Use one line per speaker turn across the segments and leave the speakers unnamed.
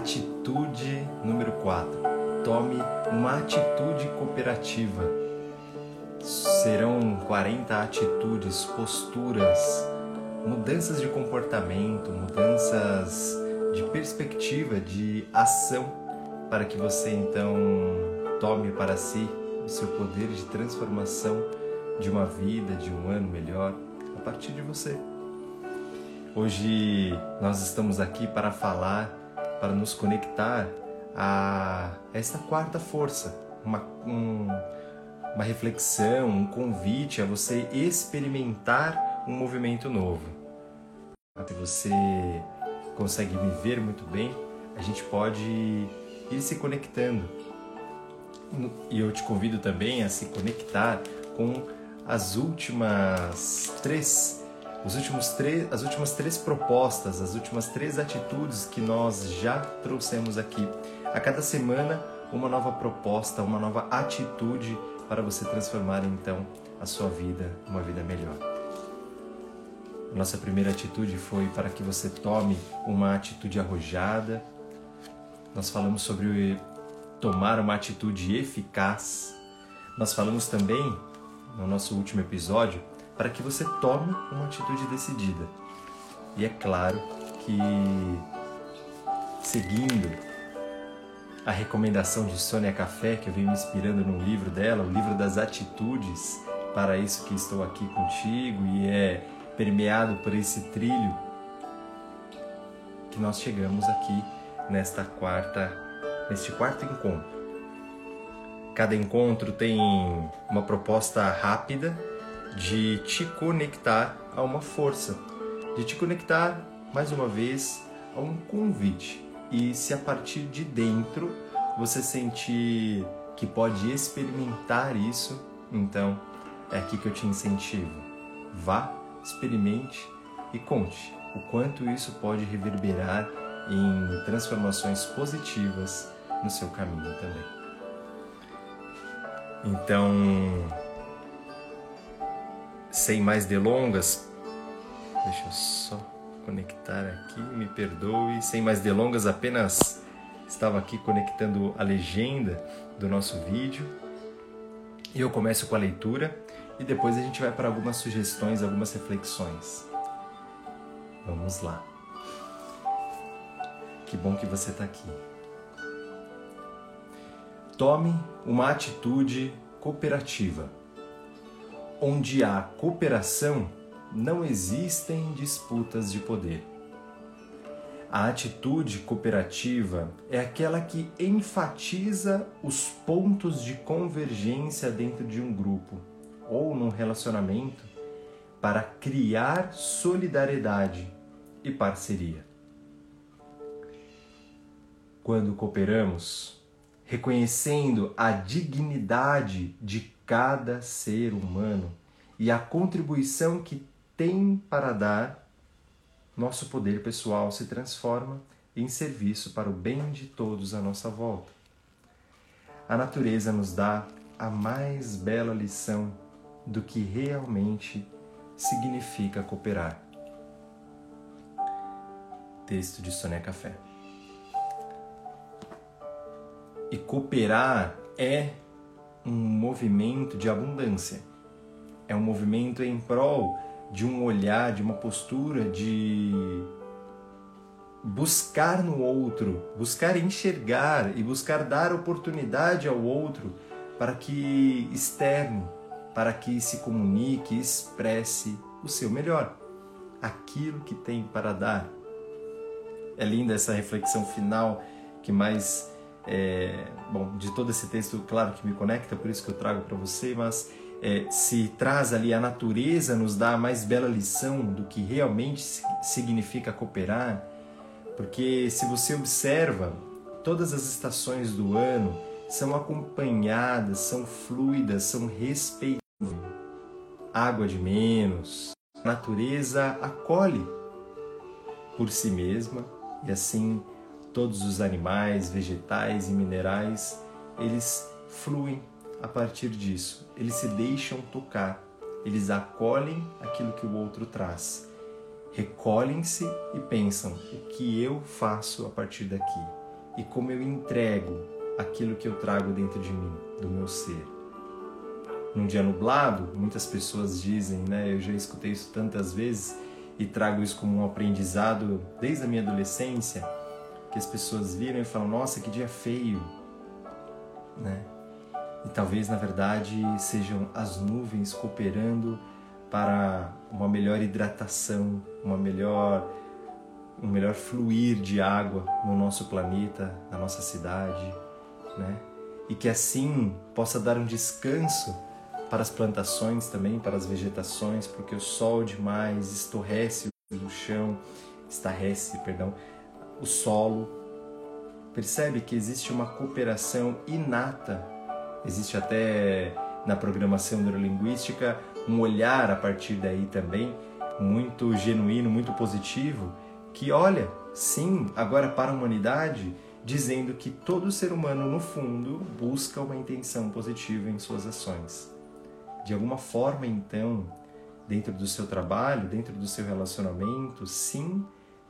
Atitude número 4. Tome uma atitude cooperativa. Serão 40 atitudes, posturas, mudanças de comportamento, mudanças de perspectiva, de ação, para que você então tome para si o seu poder de transformação de uma vida, de um ano melhor, a partir de você. Hoje nós estamos aqui para falar, para nos conectar a essa quarta força, uma, um, uma reflexão, um convite a você experimentar um movimento novo. Se você consegue me ver muito bem, a gente pode ir se conectando. E eu te convido também a se conectar com as últimas três os últimos três, as últimas três propostas, as últimas três atitudes que nós já trouxemos aqui. A cada semana, uma nova proposta, uma nova atitude para você transformar então a sua vida uma vida melhor. Nossa primeira atitude foi para que você tome uma atitude arrojada. Nós falamos sobre tomar uma atitude eficaz. Nós falamos também, no nosso último episódio, para que você tome uma atitude decidida. E é claro que, seguindo a recomendação de Sônia Café, que eu venho me inspirando no livro dela, o livro das atitudes, para isso que estou aqui contigo e é permeado por esse trilho que nós chegamos aqui nesta quarta, neste quarto encontro. Cada encontro tem uma proposta rápida de te conectar a uma força, de te conectar mais uma vez a um convite. E se a partir de dentro você sentir que pode experimentar isso, então é aqui que eu te incentivo. Vá, experimente e conte o quanto isso pode reverberar em transformações positivas no seu caminho também. Então, sem mais delongas, deixa eu só conectar aqui, me perdoe. Sem mais delongas, apenas estava aqui conectando a legenda do nosso vídeo. E eu começo com a leitura e depois a gente vai para algumas sugestões, algumas reflexões. Vamos lá. Que bom que você está aqui. Tome uma atitude cooperativa Onde há cooperação, não existem disputas de poder. A atitude cooperativa é aquela que enfatiza os pontos de convergência dentro de um grupo ou num relacionamento para criar solidariedade e parceria. Quando cooperamos, reconhecendo a dignidade de cada ser humano e a contribuição que tem para dar, nosso poder pessoal se transforma em serviço para o bem de todos à nossa volta. A natureza nos dá a mais bela lição do que realmente significa cooperar. Texto de Soné Café. E cooperar é um movimento de abundância. É um movimento em prol de um olhar, de uma postura, de buscar no outro, buscar enxergar e buscar dar oportunidade ao outro para que externe, para que se comunique, expresse o seu melhor, aquilo que tem para dar. É linda essa reflexão final que mais é, bom, de todo esse texto, claro que me conecta, por isso que eu trago para você, mas é, se traz ali a natureza, nos dá a mais bela lição do que realmente significa cooperar, porque se você observa, todas as estações do ano são acompanhadas, são fluidas, são respeitadas. Água de menos, a natureza acolhe por si mesma e assim Todos os animais, vegetais e minerais, eles fluem a partir disso. Eles se deixam tocar, eles acolhem aquilo que o outro traz. Recolhem-se e pensam: o que eu faço a partir daqui? e como eu entrego aquilo que eu trago dentro de mim, do meu ser. Num dia nublado, muitas pessoas dizem, né? Eu já escutei isso tantas vezes e trago isso como um aprendizado desde a minha adolescência, que as pessoas viram e falam: "Nossa, que dia feio", né? E talvez na verdade sejam as nuvens cooperando para uma melhor hidratação, uma melhor um melhor fluir de água no nosso planeta, na nossa cidade, né? E que assim possa dar um descanso para as plantações também, para as vegetações, porque o sol demais estorrece o chão, estarrece, perdão, o solo. Percebe que existe uma cooperação inata, existe até na programação neurolinguística um olhar a partir daí também muito genuíno, muito positivo, que olha, sim, agora para a humanidade, dizendo que todo ser humano no fundo busca uma intenção positiva em suas ações. De alguma forma, então, dentro do seu trabalho, dentro do seu relacionamento, sim,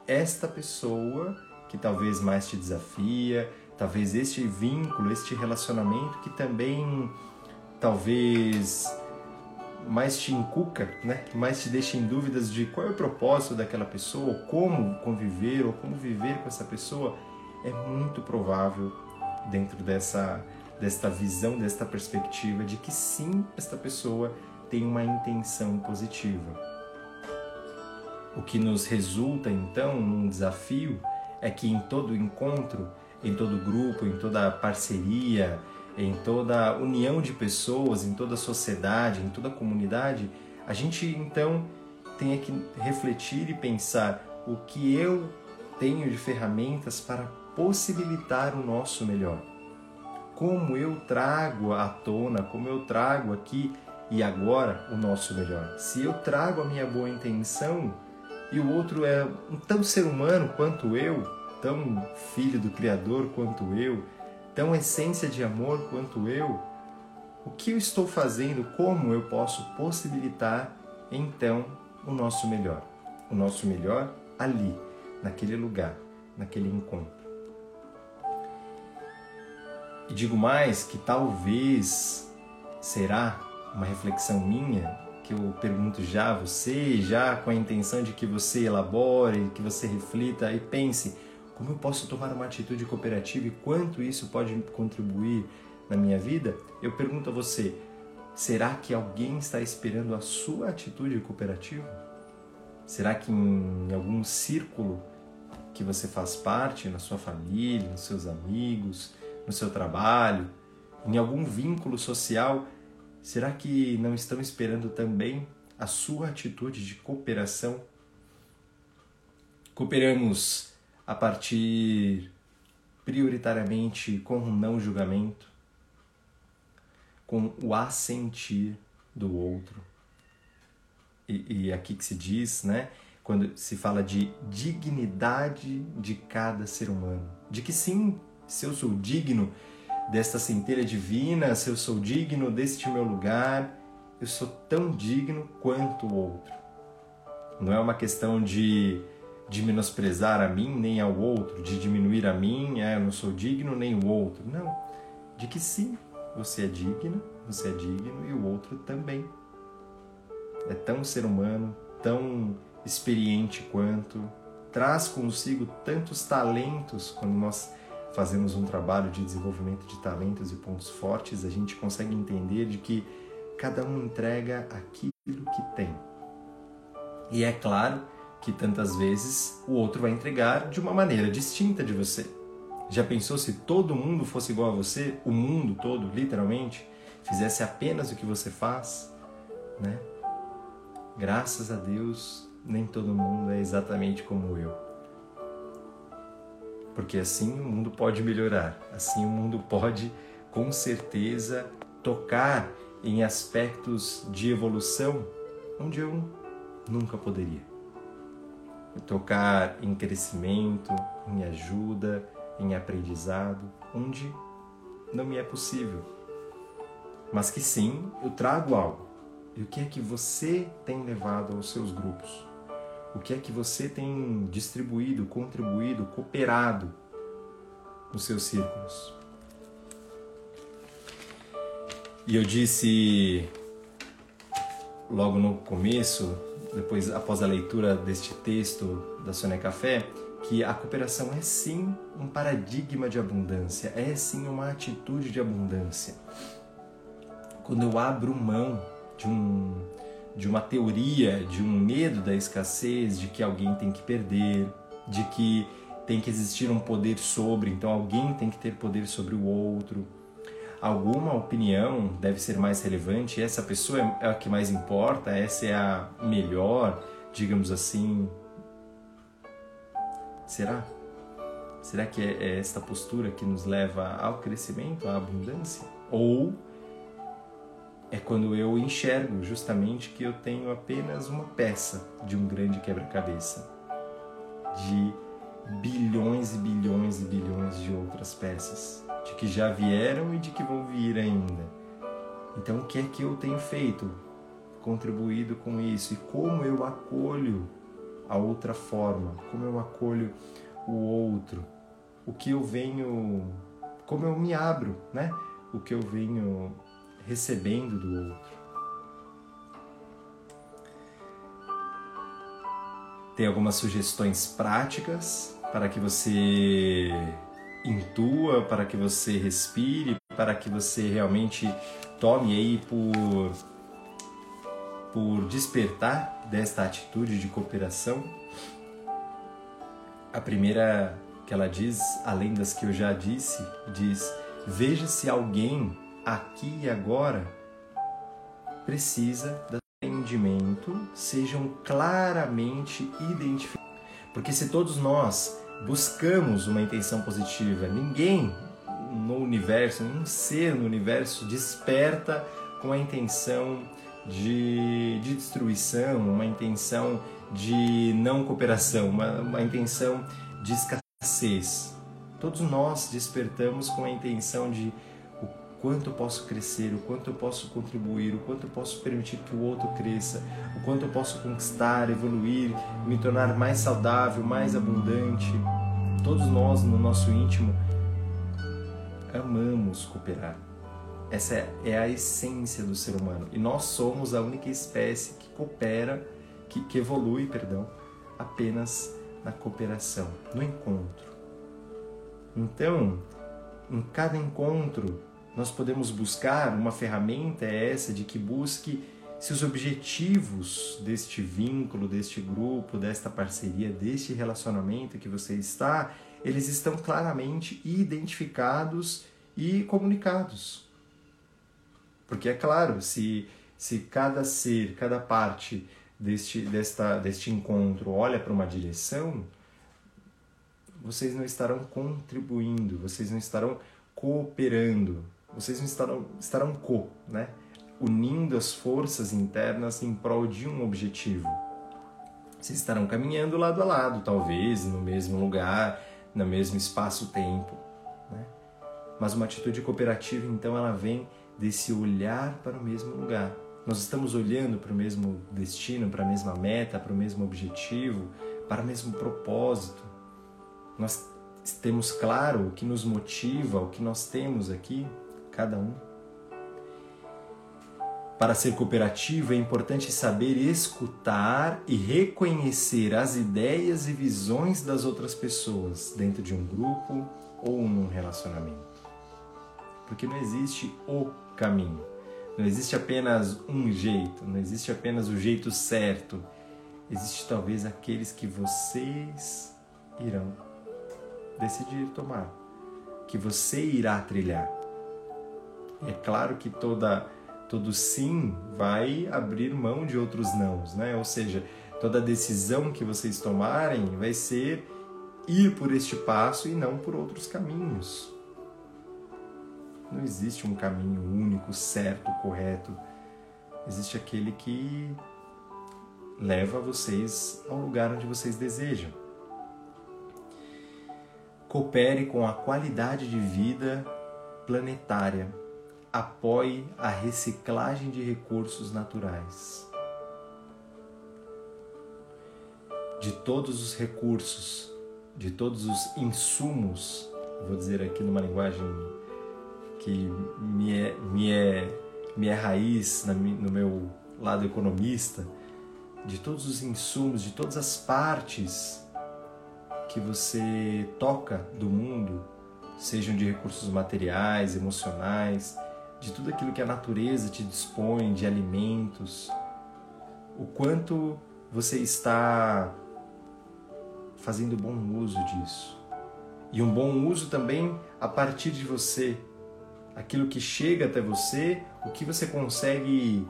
esta pessoa que talvez mais te desafia, talvez este vínculo, este relacionamento que também talvez mais te inculca, né? mais te deixa em dúvidas de qual é o propósito daquela pessoa, como conviver, ou como viver com essa pessoa, é muito provável dentro dessa, desta visão, desta perspectiva de que sim, esta pessoa tem uma intenção positiva. O que nos resulta então num desafio é que em todo encontro, em todo grupo, em toda parceria, em toda união de pessoas, em toda sociedade, em toda comunidade, a gente então tem que refletir e pensar o que eu tenho de ferramentas para possibilitar o nosso melhor. Como eu trago à tona, como eu trago aqui e agora o nosso melhor. Se eu trago a minha boa intenção e o outro é tão ser humano quanto eu, tão filho do Criador quanto eu, tão essência de amor quanto eu, o que eu estou fazendo, como eu posso possibilitar então o nosso melhor? O nosso melhor ali, naquele lugar, naquele encontro. E digo mais que talvez será uma reflexão minha que eu pergunto já a você, já com a intenção de que você elabore, que você reflita e pense como eu posso tomar uma atitude cooperativa e quanto isso pode contribuir na minha vida, eu pergunto a você: será que alguém está esperando a sua atitude cooperativa? Será que em algum círculo que você faz parte, na sua família, nos seus amigos, no seu trabalho, em algum vínculo social, será que não estão esperando também a sua atitude de cooperação? Cooperamos a partir prioritariamente com o não julgamento, com o assentir do outro. E, e aqui que se diz, né, quando se fala de dignidade de cada ser humano, de que sim, se eu sou digno desta centelha divina, se eu sou digno deste meu lugar, eu sou tão digno quanto o outro. Não é uma questão de de menosprezar a mim nem ao outro, de diminuir a mim, é, eu não sou digno nem o outro. Não. De que sim, você é digna, você é digno e o outro também. É tão ser humano, tão experiente quanto, traz consigo tantos talentos quando nós fazemos um trabalho de desenvolvimento de talentos e pontos fortes, a gente consegue entender de que cada um entrega aquilo que tem. E é claro que tantas vezes o outro vai entregar de uma maneira distinta de você. Já pensou se todo mundo fosse igual a você, o mundo todo, literalmente, fizesse apenas o que você faz, né? Graças a Deus, nem todo mundo é exatamente como eu. Porque assim o mundo pode melhorar, assim o mundo pode com certeza tocar em aspectos de evolução onde eu nunca poderia tocar em crescimento, em ajuda, em aprendizado, onde não me é possível. Mas que sim, eu trago algo. E o que é que você tem levado aos seus grupos? O que é que você tem distribuído, contribuído, cooperado nos seus círculos. E eu disse logo no começo, depois após a leitura deste texto da Sônia Café, que a cooperação é sim um paradigma de abundância, é sim uma atitude de abundância. Quando eu abro mão de um de uma teoria, de um medo da escassez, de que alguém tem que perder, de que tem que existir um poder sobre, então alguém tem que ter poder sobre o outro. Alguma opinião deve ser mais relevante, essa pessoa é a que mais importa, essa é a melhor, digamos assim, Será? Será que é, é esta postura que nos leva ao crescimento, à abundância? Ou é quando eu enxergo justamente que eu tenho apenas uma peça de um grande quebra-cabeça, de bilhões e bilhões e bilhões de outras peças, de que já vieram e de que vão vir ainda. Então, o que é que eu tenho feito? Contribuído com isso e como eu acolho a outra forma, como eu acolho o outro, o que eu venho, como eu me abro, né? O que eu venho recebendo do outro. Tem algumas sugestões práticas para que você intua, para que você respire, para que você realmente tome aí por por despertar desta atitude de cooperação. A primeira que ela diz, além das que eu já disse, diz: Veja se alguém aqui e agora precisa do entendimento sejam claramente identificados. Porque se todos nós buscamos uma intenção positiva, ninguém no universo, nenhum ser no universo desperta com a intenção de, de destruição, uma intenção de não cooperação, uma, uma intenção de escassez. Todos nós despertamos com a intenção de quanto eu posso crescer, o quanto eu posso contribuir, o quanto eu posso permitir que o outro cresça, o quanto eu posso conquistar, evoluir, me tornar mais saudável, mais abundante. Todos nós, no nosso íntimo, amamos cooperar. Essa é a essência do ser humano. E nós somos a única espécie que coopera, que, que evolui, perdão, apenas na cooperação, no encontro. Então, em cada encontro, nós podemos buscar uma ferramenta é essa de que busque se os objetivos deste vínculo, deste grupo, desta parceria, deste relacionamento que você está, eles estão claramente identificados e comunicados. Porque é claro, se, se cada ser, cada parte deste, desta, deste encontro olha para uma direção, vocês não estarão contribuindo, vocês não estarão cooperando, vocês estarão, estarão co, né? unindo as forças internas em prol de um objetivo. Vocês estarão caminhando lado a lado, talvez, no mesmo lugar, no mesmo espaço-tempo. Né? Mas uma atitude cooperativa, então, ela vem desse olhar para o mesmo lugar. Nós estamos olhando para o mesmo destino, para a mesma meta, para o mesmo objetivo, para o mesmo propósito. Nós temos claro o que nos motiva, o que nós temos aqui, cada um. Para ser cooperativo é importante saber escutar e reconhecer as ideias e visões das outras pessoas dentro de um grupo ou num relacionamento. Porque não existe o caminho. Não existe apenas um jeito, não existe apenas o jeito certo. Existe talvez aqueles que vocês irão decidir tomar, que você irá trilhar. É claro que toda todo sim vai abrir mão de outros nãos, né? Ou seja, toda decisão que vocês tomarem vai ser ir por este passo e não por outros caminhos. Não existe um caminho único, certo, correto. Existe aquele que leva vocês ao lugar onde vocês desejam. Coopere com a qualidade de vida planetária. Apoie a reciclagem de recursos naturais. De todos os recursos, de todos os insumos vou dizer aqui numa linguagem que me é, me é, me é raiz no meu lado economista, de todos os insumos, de todas as partes que você toca do mundo, sejam de recursos materiais, emocionais, de tudo aquilo que a natureza te dispõe, de alimentos, o quanto você está fazendo bom uso disso. E um bom uso também a partir de você, aquilo que chega até você, o que você consegue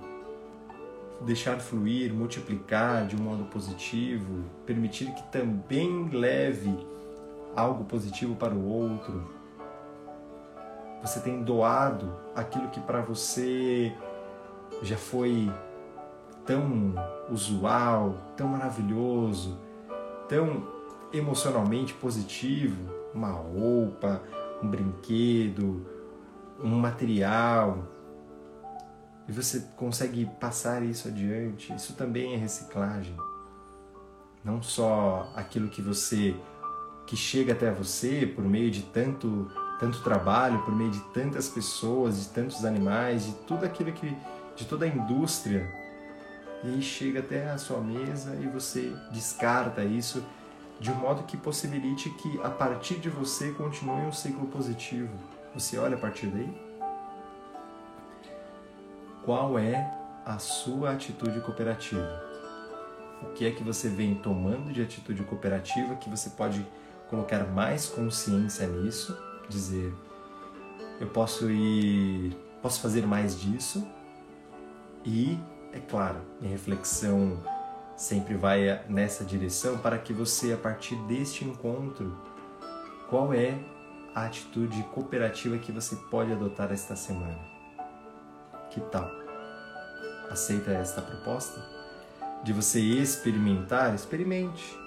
deixar fluir, multiplicar de um modo positivo, permitir que também leve algo positivo para o outro. Você tem doado aquilo que para você já foi tão usual, tão maravilhoso, tão emocionalmente positivo, uma roupa, um brinquedo, um material, e você consegue passar isso adiante, isso também é reciclagem. Não só aquilo que você que chega até você por meio de tanto tanto trabalho, por meio de tantas pessoas, de tantos animais, de tudo aquilo que de toda a indústria. E aí chega até a sua mesa e você descarta isso de um modo que possibilite que a partir de você continue um ciclo positivo. Você olha a partir daí? qual é a sua atitude cooperativa. O que é que você vem tomando de atitude cooperativa que você pode colocar mais consciência nisso, dizer eu posso ir, posso fazer mais disso e é claro, minha reflexão sempre vai nessa direção para que você a partir deste encontro qual é a atitude cooperativa que você pode adotar esta semana. Que tal? Aceita esta proposta? De você experimentar? Experimente.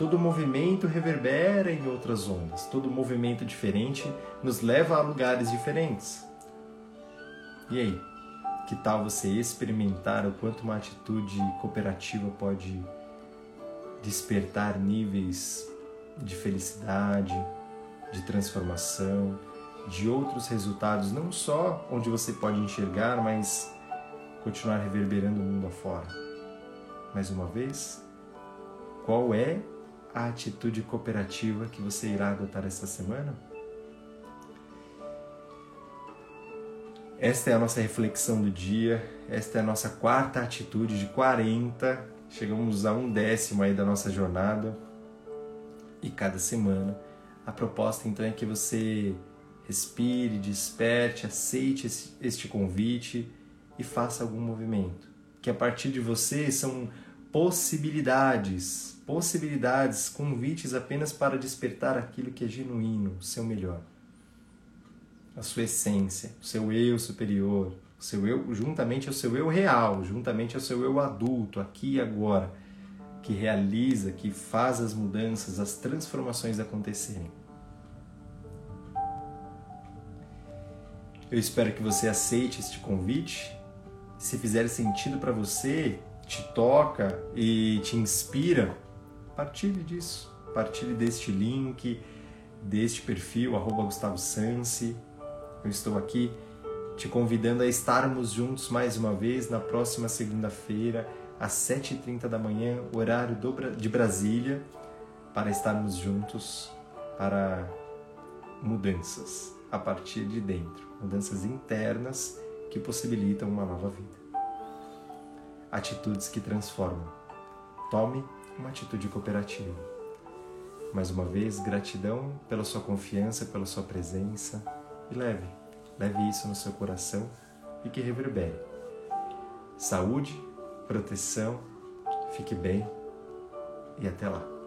Todo movimento reverbera em outras ondas. Todo movimento diferente nos leva a lugares diferentes. E aí? Que tal você experimentar o quanto uma atitude cooperativa pode despertar níveis de felicidade, de transformação, de outros resultados, não só onde você pode enxergar, mas continuar reverberando o mundo afora. Mais uma vez, qual é a atitude cooperativa que você irá adotar esta semana? Esta é a nossa reflexão do dia, esta é a nossa quarta atitude de 40. Chegamos a um décimo aí da nossa jornada. E cada semana a proposta então é que você respire, desperte, aceite este convite e faça algum movimento. Que a partir de você são possibilidades, possibilidades, convites apenas para despertar aquilo que é genuíno, o seu melhor. A sua essência, o seu eu superior, o seu eu juntamente ao seu eu real, juntamente ao seu eu adulto, aqui e agora, que realiza, que faz as mudanças, as transformações acontecerem. Eu espero que você aceite este convite. Se fizer sentido para você, te toca e te inspira, partilhe disso. Partilhe deste link, deste perfil, arroba Gustavo Sansi. Eu estou aqui te convidando a estarmos juntos mais uma vez na próxima segunda-feira, às 7h30 da manhã, horário de Brasília, para estarmos juntos para mudanças a partir de dentro mudanças internas que possibilitam uma nova vida. Atitudes que transformam. Tome uma atitude cooperativa. Mais uma vez, gratidão pela sua confiança, pela sua presença e leve, leve isso no seu coração e que reverbere. Saúde, proteção, fique bem e até lá.